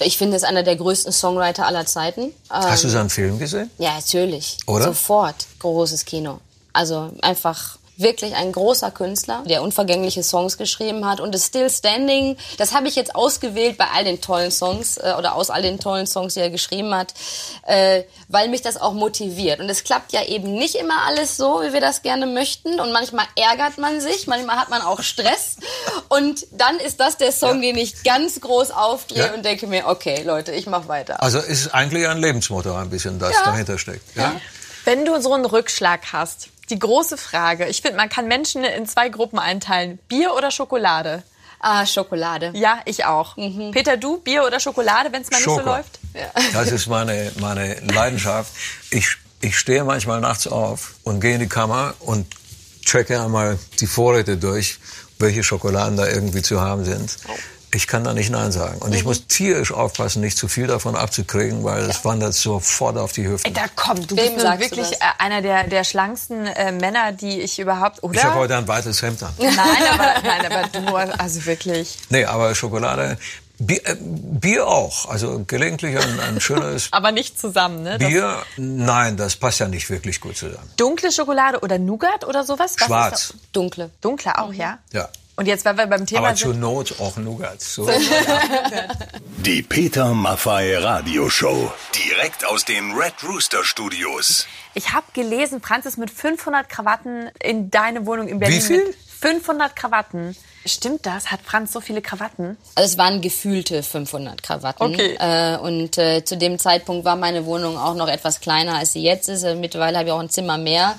Ich finde, es ist einer der größten Songwriter aller Zeiten. Hast du Ähm, seinen Film gesehen? Ja, natürlich. Oder? Sofort. Großes Kino. Also einfach wirklich ein großer Künstler, der unvergängliche Songs geschrieben hat. Und das Still Standing, das habe ich jetzt ausgewählt bei all den tollen Songs äh, oder aus all den tollen Songs, die er geschrieben hat, äh, weil mich das auch motiviert. Und es klappt ja eben nicht immer alles so, wie wir das gerne möchten. Und manchmal ärgert man sich, manchmal hat man auch Stress. Und dann ist das der Song, den ich ganz groß aufdrehe Ja. und denke mir, okay, Leute, ich mach weiter. Also ist eigentlich ein Lebensmotto ein bisschen, das Ja. dahinter steckt. Ja? Wenn du so einen Rückschlag hast, die große Frage, ich finde, man kann Menschen in zwei Gruppen einteilen. Bier oder Schokolade? Ah, Schokolade. Ja, ich auch. Peter, du, Bier oder Schokolade, wenn es mal nicht so Schoko. läuft? Das ist meine, meine Leidenschaft. Ich, ich stehe manchmal nachts auf und gehe in die Kammer und checke einmal die Vorräte durch, welche Schokoladen da irgendwie zu haben sind. Ich kann da nicht Nein sagen. Und ich muss tierisch aufpassen, nicht zu viel davon abzukriegen, weil es wandert sofort auf die Hüften. Ey, da komm, du Wem bist wirklich das? äh, einer der, der schlanksten äh, Männer, die ich überhaupt, oder? Ich habe heute ein weites Hemd an. nein, aber, nein, aber du, also wirklich. Nee, aber Schokolade, Bier, äh, Bier auch. Also gelegentlich ein, ein schönes Aber nicht zusammen, ne? Das- Bier. Nein, das passt ja nicht wirklich gut zusammen. Dunkle Schokolade oder Nougat oder sowas? Was Schwarz. Dunkle. Dunkle auch, ja? Ja. Und jetzt, weil wir beim Thema Aber zur Not auch Nougat. So. Die Peter Maffay Radioshow. Direkt aus den Red Rooster Studios. ich habe gelesen, Franz ist mit 500 Krawatten in deine Wohnung in Berlin. Wie viel? Mit 500 Krawatten. Stimmt das? Hat Franz so viele Krawatten? Also es waren gefühlte 500 Krawatten. Okay. Äh, und äh, zu dem Zeitpunkt war meine Wohnung auch noch etwas kleiner, als sie jetzt ist. Äh, mittlerweile habe ich auch ein Zimmer mehr.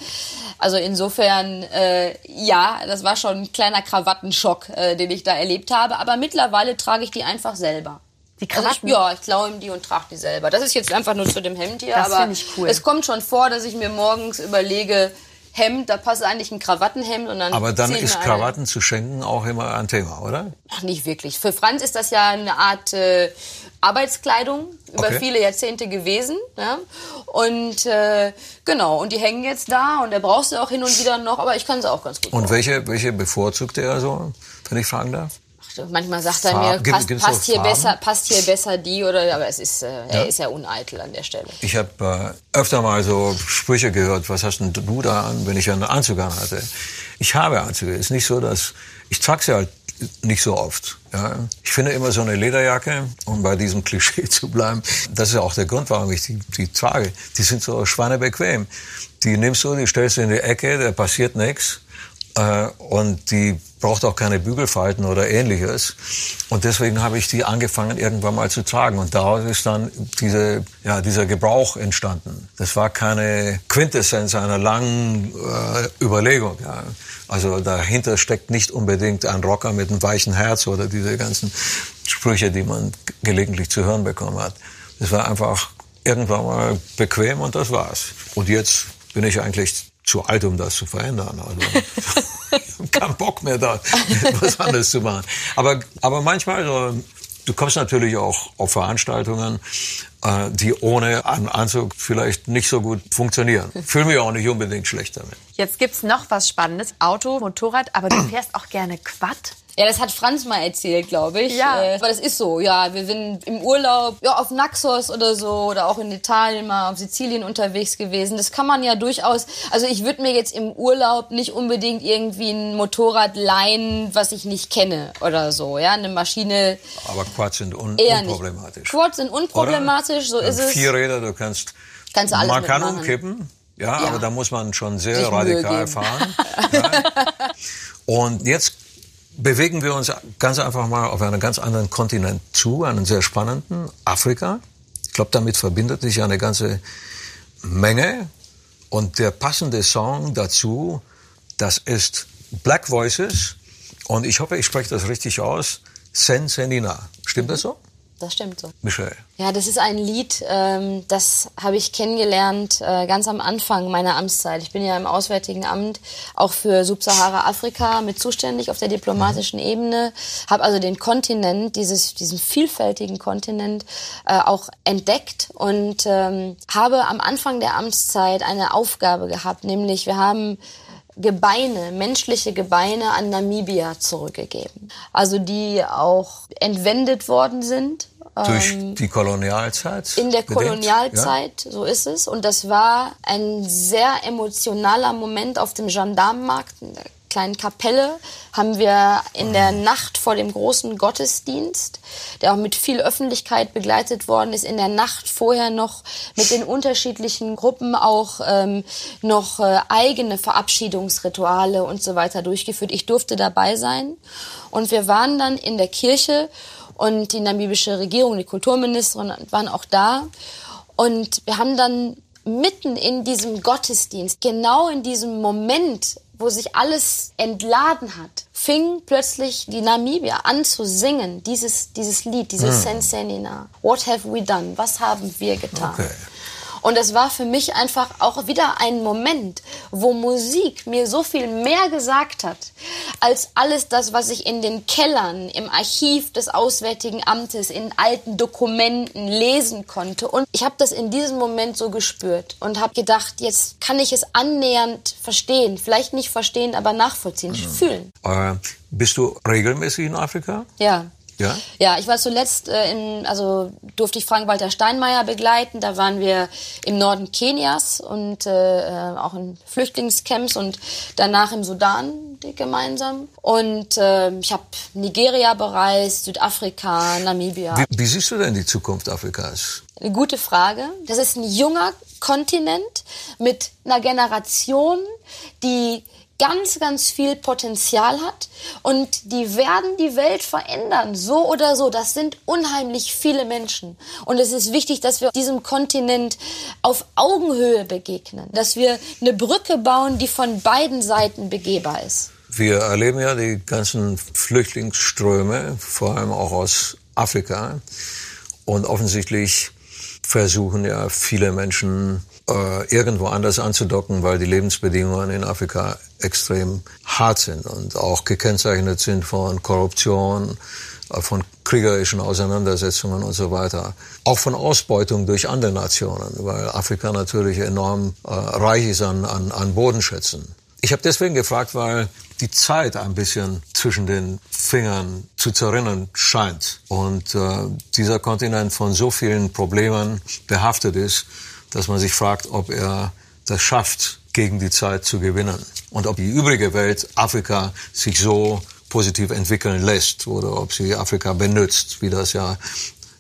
Also insofern, äh, ja, das war schon ein kleiner Krawattenschock, äh, den ich da erlebt habe. Aber mittlerweile trage ich die einfach selber. Die Also Krawatten? ich, ja, ich klaue ihm die und trage die selber. Das ist jetzt einfach nur zu dem Hemd hier. Das aber ich cool. es kommt schon vor, dass ich mir morgens überlege, Hemd, da passt eigentlich ein Krawattenhemd und dann Aber dann ist Krawatten zu schenken auch immer ein Thema, oder? Ach, nicht wirklich. Für Franz ist das ja eine Art äh, Arbeitskleidung über Okay. viele Jahrzehnte gewesen. Ja? Und äh, genau, und die hängen jetzt da und er braucht sie auch hin und wieder noch, aber ich kann sie auch ganz gut. Und welche, welche bevorzugt er so, wenn ich fragen darf? Manchmal sagt er Farb- mir, passt, passt, hier Farben? besser, passt hier besser die oder, aber es ist, äh, er Ja. ist ja uneitel an der Stelle. Ich habe äh, öfter mal so Sprüche gehört, was hast denn du da an, wenn ich einen Anzug an hatte? Ich habe Anzüge. Ist nicht so, dass ich trage sie halt nicht so oft. Ja. Ich finde immer so eine Lederjacke, um bei diesem Klischee zu bleiben, das ist ja auch der Grund, warum ich die, die trage. Die sind so schweinebequem. Die nimmst du, die stellst du in die Ecke, da passiert nichts. Äh, und die braucht auch keine Bügelfalten oder ähnliches. Und deswegen habe ich die angefangen irgendwann mal zu tragen. Und daraus ist dann diese, ja, dieser Gebrauch entstanden. Das war keine Quintessenz einer langen äh, Überlegung. Ja. Also dahinter steckt nicht unbedingt ein Rocker mit einem weichen Herz oder diese ganzen Sprüche, die man gelegentlich zu hören bekommen hat. Das war einfach irgendwann mal bequem und das war's. Und jetzt bin ich eigentlich zu alt, um das zu verändern. Also kein Bock mehr da, was anderes zu machen. Aber, aber manchmal, so, du kommst natürlich auch auf Veranstaltungen, äh, die ohne einen Anzug vielleicht nicht so gut funktionieren. Fühle mich auch nicht unbedingt schlecht damit. Jetzt gibt's noch was Spannendes. Auto, Motorrad, aber du fährst auch gerne Quad. Ja, das hat Franz mal erzählt, glaube ich. Ja. Äh, aber das ist so. Ja, wir sind im Urlaub, ja, auf Naxos oder so oder auch in Italien mal auf Sizilien unterwegs gewesen. Das kann man ja durchaus. Also ich würde mir jetzt im Urlaub nicht unbedingt irgendwie ein Motorrad leihen, was ich nicht kenne oder so. Ja, eine Maschine. Aber Quads sind un Eher nicht. unproblematisch. Quads sind unproblematisch, so Oder? ist es. Vier Räder, du kannst, Kannst du alles man kann umkippen, ja, Ja. aber da muss man schon sehr Sich radikal fahren. ja. Und jetzt bewegen wir uns ganz einfach mal auf einen ganz anderen Kontinent zu, einen sehr spannenden, Afrika. Ich glaube, damit verbindet sich eine ganze Menge. Und der passende Song dazu, das ist Black Voices. Und ich hoffe, ich spreche das richtig aus. Sen Senina. Stimmt das so? Das stimmt so. Michelle. Ja, das ist ein Lied, ähm, das habe ich kennengelernt äh, ganz am Anfang meiner Amtszeit. Ich bin ja im Auswärtigen Amt auch für Subsahara-Afrika mit zuständig auf der diplomatischen Ebene, habe also den Kontinent, dieses, diesen vielfältigen Kontinent äh, auch entdeckt und ähm, habe am Anfang der Amtszeit eine Aufgabe gehabt, nämlich wir haben Gebeine, menschliche Gebeine an Namibia zurückgegeben. Also die auch entwendet worden sind. Durch ähm, die Kolonialzeit? in der bedingt? Kolonialzeit, so ist es. Und das war ein sehr emotionaler Moment auf dem Gendarmenmarkt, kleinen Kapelle, haben wir in der Nacht vor dem großen Gottesdienst, der auch mit viel Öffentlichkeit begleitet worden ist, in der Nacht vorher noch mit den unterschiedlichen Gruppen auch ähm, noch äh, eigene Verabschiedungsrituale und so weiter durchgeführt. Ich durfte dabei sein. Und wir waren dann in der Kirche und die namibische Regierung, die Kulturministerin waren auch da. Und wir haben dann mitten in diesem Gottesdienst, genau in diesem Moment, wo sich alles entladen hat, fing plötzlich die Namibier an zu singen, dieses, dieses Lied, dieses Sensenina. What have we done? Was haben wir getan? Okay. Und das war für mich einfach auch wieder ein Moment, wo Musik mir so viel mehr gesagt hat, als alles das, was ich in den Kellern, im Archiv des Auswärtigen Amtes, in alten Dokumenten lesen konnte. Und ich habe das in diesem Moment so gespürt und habe gedacht, jetzt kann ich es annähernd verstehen. Vielleicht nicht verstehen, aber nachvollziehen, fühlen. Äh, bist du regelmäßig in Afrika? Ja. Ja? Ja, ich war zuletzt äh, in, also durfte ich Frank-Walter Steinmeier begleiten. Da waren wir im Norden Kenias und äh, äh, auch in Flüchtlingscamps und danach im Sudan gemeinsam. Und äh, ich habe Nigeria bereist, Südafrika, Namibia. Wie, wie siehst du denn die Zukunft Afrikas? Eine gute Frage. Das ist ein junger Kontinent mit einer Generation, die ganz, ganz viel Potenzial hat und die werden die Welt verändern, so oder so. Das sind unheimlich viele Menschen. Und es ist wichtig, dass wir diesem Kontinent auf Augenhöhe begegnen, dass wir eine Brücke bauen, die von beiden Seiten begehbar ist. Wir erleben ja die ganzen Flüchtlingsströme, vor allem auch aus Afrika. Und offensichtlich versuchen ja viele Menschen äh, irgendwo anders anzudocken, weil die Lebensbedingungen in Afrika extrem hart sind und auch gekennzeichnet sind von Korruption, äh, von kriegerischen Auseinandersetzungen und so weiter. Auch von Ausbeutung durch andere Nationen, weil Afrika natürlich enorm äh, reich ist an, an, an Bodenschätzen. Ich habe deswegen gefragt, weil die Zeit ein bisschen zwischen den Fingern zu zerrinnen scheint und äh, dieser Kontinent von so vielen Problemen behaftet ist, dass man sich fragt, ob er das schafft, gegen die Zeit zu gewinnen und ob die übrige Welt Afrika sich so positiv entwickeln lässt oder ob sie Afrika benutzt, wie das ja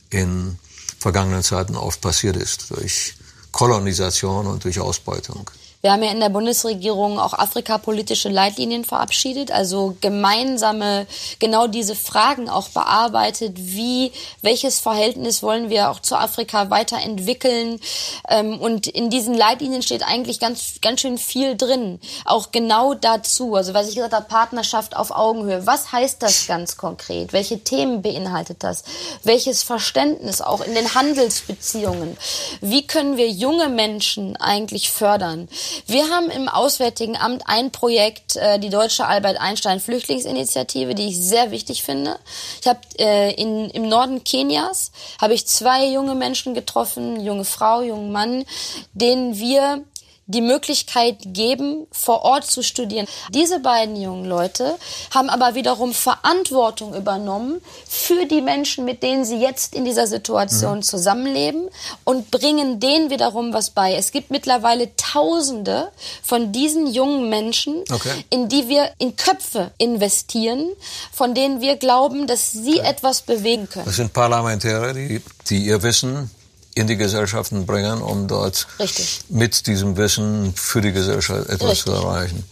in vergangenen Zeiten oft passiert ist, durch Kolonisation und durch Ausbeutung. Wir haben ja in der Bundesregierung auch afrikapolitische Leitlinien verabschiedet, also gemeinsame, genau diese Fragen auch bearbeitet. Wie, welches Verhältnis wollen wir auch zu Afrika weiterentwickeln? Ähm, und in diesen Leitlinien steht eigentlich ganz, ganz schön viel drin. Auch genau dazu. Also, was ich gesagt habe, Partnerschaft auf Augenhöhe. Was heißt das ganz konkret? Welche Themen beinhaltet das? Welches Verständnis auch in den Handelsbeziehungen? Wie können wir junge Menschen eigentlich fördern? Wir haben im Auswärtigen Amt ein Projekt, äh, die Deutsche Albert Einstein Flüchtlingsinitiative, die ich sehr wichtig finde. Ich habe äh, in, im Norden Kenias habe ich zwei junge Menschen getroffen, junge Frau, jungen Mann, denen wir die Möglichkeit geben, vor Ort zu studieren. Diese beiden jungen Leute haben aber wiederum Verantwortung übernommen für die Menschen, mit denen sie jetzt in dieser Situation mhm. zusammenleben und bringen denen wiederum was bei. Es gibt mittlerweile Tausende von diesen jungen Menschen, okay. in die wir in Köpfe investieren, von denen wir glauben, dass sie okay. etwas bewegen können. Das sind Parlamentarier, die, die ihr Wissen in die Gesellschaften bringen, um dort Richtig. mit diesem Wissen für die Gesellschaft etwas Richtig. zu erreichen.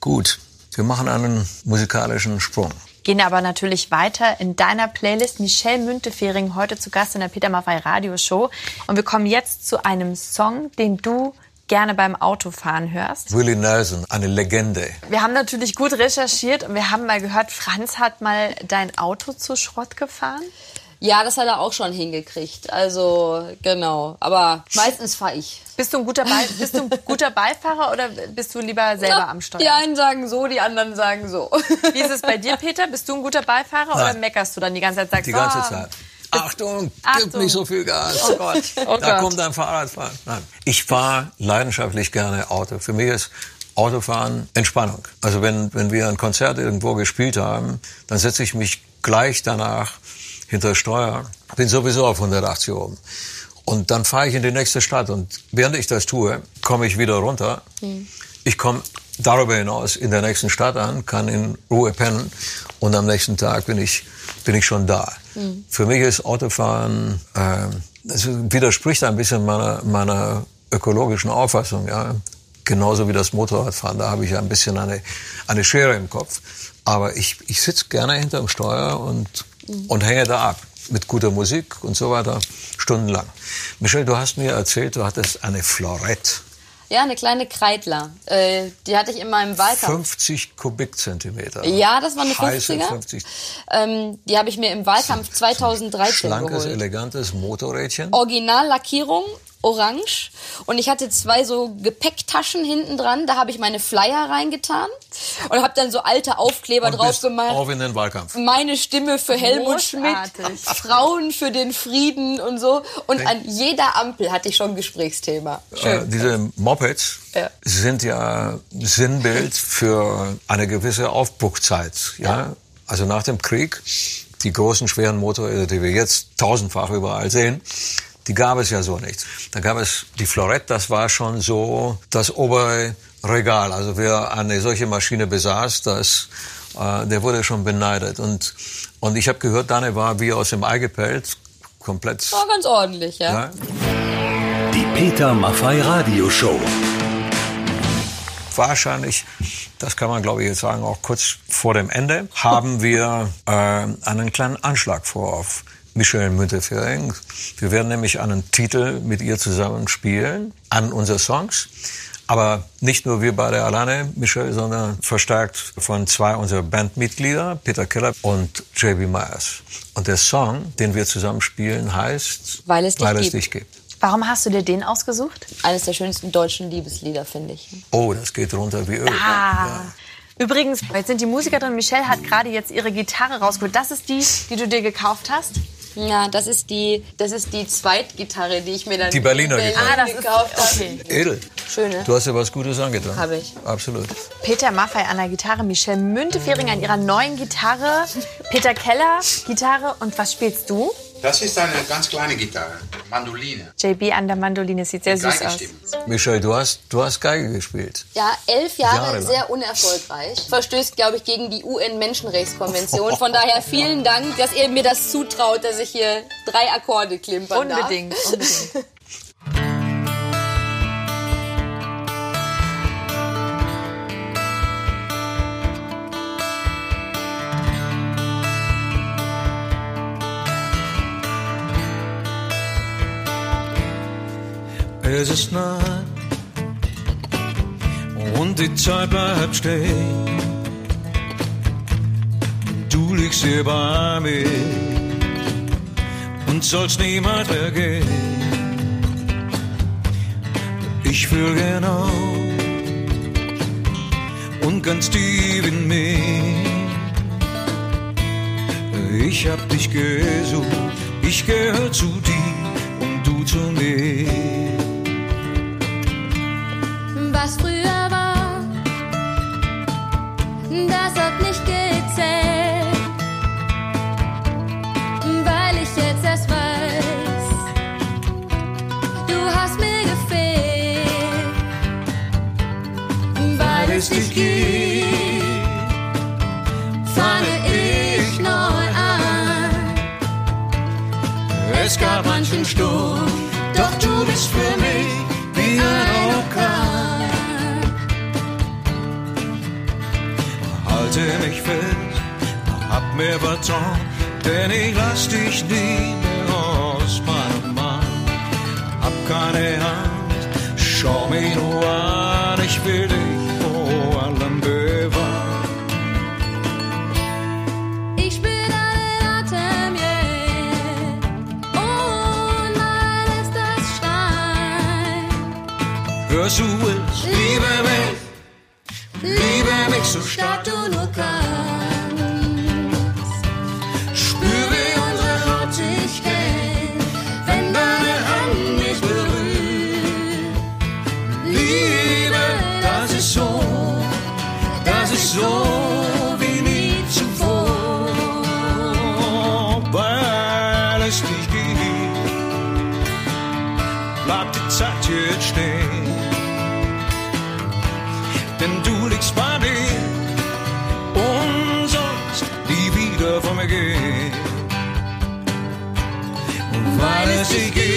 Gut, wir machen einen musikalischen Sprung. Gehen aber natürlich weiter in deiner Playlist. Michelle Müntefering heute zu Gast in der Peter Maffei Radioshow. Und wir kommen jetzt zu einem Song, den du gerne beim Autofahren hörst. Willie Nelson, eine Legende. Wir haben natürlich gut recherchiert und wir haben mal gehört, Franz hat mal dein Auto zu Schrott gefahren. Ja, das hat er auch schon hingekriegt. Also, genau. Aber meistens fahre ich. Bist du, ein guter bist du ein guter Beifahrer oder bist du lieber selber Na, am Steuer? Die einen sagen so, die anderen sagen so. Wie ist es bei dir, Peter? Bist du ein guter Beifahrer Nein. oder meckerst du dann die ganze Zeit? Sagst, die ganze oh, Zeit. Achtung, Achtung, gib nicht so viel Gas. Oh Gott. Oh da Gott. kommt ein Fahrradfahren. Nein. Ich fahre leidenschaftlich gerne Auto. Für mich ist Autofahren Entspannung. Also wenn, wenn wir ein Konzert irgendwo gespielt haben, dann setze ich mich gleich danach hinter Steuer. Bin sowieso auf 180 oben. Und dann fahre ich in die nächste Stadt und während ich das tue, komme ich wieder runter. Mhm. Ich komme darüber hinaus in der nächsten Stadt an, kann in Ruhe pennen und am nächsten Tag bin ich, bin ich schon da. Mhm. Für mich ist Autofahren, äh, das widerspricht ein bisschen meiner, meiner ökologischen Auffassung. Ja? Genauso wie das Motorradfahren, da habe ich ein bisschen eine, eine Schere im Kopf. Aber ich, ich sitze gerne hinterm Steuer und und hänge da ab mit guter Musik und so weiter, stundenlang. Michelle, du hast mir erzählt, du hattest eine Florette. Ja, eine kleine Kreidler. Äh, die hatte ich in meinem Wahlkampf. 50 Kubikzentimeter. Ja, das war eine 50er. 50. Ähm, die habe ich mir im Wahlkampf 2013 Schlankes, geholt. elegantes Motorrädchen. Originallackierung orange und ich hatte zwei so Gepäcktaschen hinten dran, da habe ich meine Flyer reingetan und habe dann so alte Aufkleber und drauf gemacht. Auf in den Wahlkampf. Meine Stimme für Helmut Schmidt, Frauen für den Frieden und so und an jeder Ampel hatte ich schon Gesprächsthema. Schön. Äh, diese Mopeds ja. sind ja Sinnbild für eine gewisse Aufbruchzeit, ja? ja. Also nach dem Krieg die großen schweren Motorräder, die wir jetzt tausendfach überall sehen, die gab es ja so nicht. Da gab es die Florette, das war schon so das obere Regal. Also wer eine solche Maschine besaß, das, äh, der wurde schon beneidet. Und, und ich habe gehört, Dane war wie aus dem Ei gepellt, komplett. War ganz ordentlich, ja. ja. Die Peter Maffei Radio Show. Wahrscheinlich, das kann man glaube ich jetzt sagen, auch kurz vor dem Ende, haben wir äh, einen kleinen Anschlag vor auf Michelle Müntefering. Wir werden nämlich einen Titel mit ihr zusammen spielen an unsere Songs. Aber nicht nur wir beide alleine, Michelle, sondern verstärkt von zwei unserer Bandmitglieder, Peter Keller und JB Myers. Und der Song, den wir zusammen spielen, heißt Weil es dich, Weil es gibt. dich gibt. Warum hast du dir den ausgesucht? Eines der schönsten deutschen Liebeslieder, finde ich. Oh, das geht runter wie Öl. Ah. Ja. Übrigens, jetzt sind die Musiker drin. Michelle hat gerade jetzt ihre Gitarre rausgeholt. Das ist die, die du dir gekauft hast? Ja, das ist die, das ist die Zweitgitarre, die ich mir dann die Berliner Gitarre ah, das gekauft habe. Okay. Edel. Schöne. Du hast ja was Gutes angetan. Habe ich. Absolut. Peter Maffei an der Gitarre, Michelle Müntefering an ihrer neuen Gitarre, Peter Keller Gitarre und was spielst du? Das ist eine ganz kleine Gitarre, Mandoline. JB an der Mandoline sieht sehr süß aus. Michelle, du hast, du hast Geige gespielt. Ja, elf Jahre, Jahre sehr unerfolgreich. Verstößt, glaube ich, gegen die UN-Menschenrechtskonvention. Von daher vielen Dank, dass ihr mir das zutraut, dass ich hier drei Akkorde klimpern unbedingt, darf. Unbedingt, unbedingt. es ist Nacht und die Zeit bleibt stehen. Du liegst hier bei mir und sollst niemals vergehen. Ich fühl genau und ganz tief in mir. Ich hab dich gesucht, ich gehör zu dir und du zu mir. Was früher war, das hat nicht gezählt, weil ich jetzt erst weiß, du hast mir gefehlt, weil es dich gibt, fange ich neu an. Es gab manchen Sturm, doch du bist für mich mir Beton, denn ich lass dich nie mehr aus meinem Mann. Hab keine Angst, schau mich nur an, ich will dich vor allem bewahren. Ich bin ein Atem jetzt und alles das schreit. Hörst du es, liebe mich, liebe mich so stark du nur kannst. Und weil es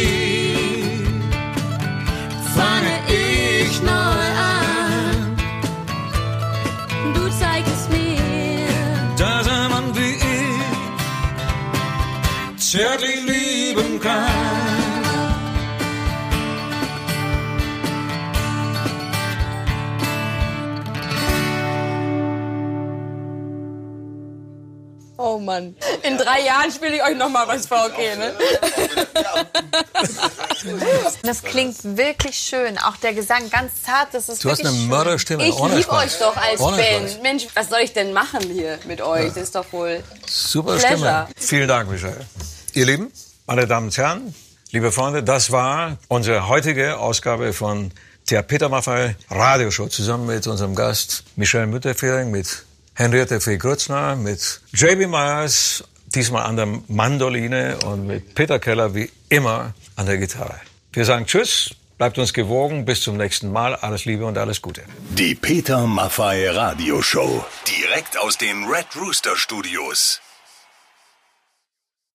Mann. In drei Jahren spiele ich euch noch mal was vor, okay, ne? Das klingt wirklich schön. Auch der Gesang ganz zart. Das ist Du hast wirklich eine schön. Mörderstimme. Ich liebe euch doch als Band. Mensch, was soll ich denn machen hier mit euch? Das ist doch wohl. Super Pleasure. Stimme. Vielen Dank, Michelle. Ihr Lieben, meine Damen und Herren, liebe Freunde, das war unsere heutige Ausgabe von der Peter Maffay Radioshow zusammen mit unserem Gast Michelle Mütterfehring, mit Henriette Fee Grützner, mit JB Myers, diesmal an der Mandoline und mit Peter Keller wie immer an der Gitarre. Wir sagen Tschüss, bleibt uns gewogen, bis zum nächsten Mal. Alles Liebe und alles Gute. Die Peter Maffay Radioshow. Direkt aus den Red Rooster Studios.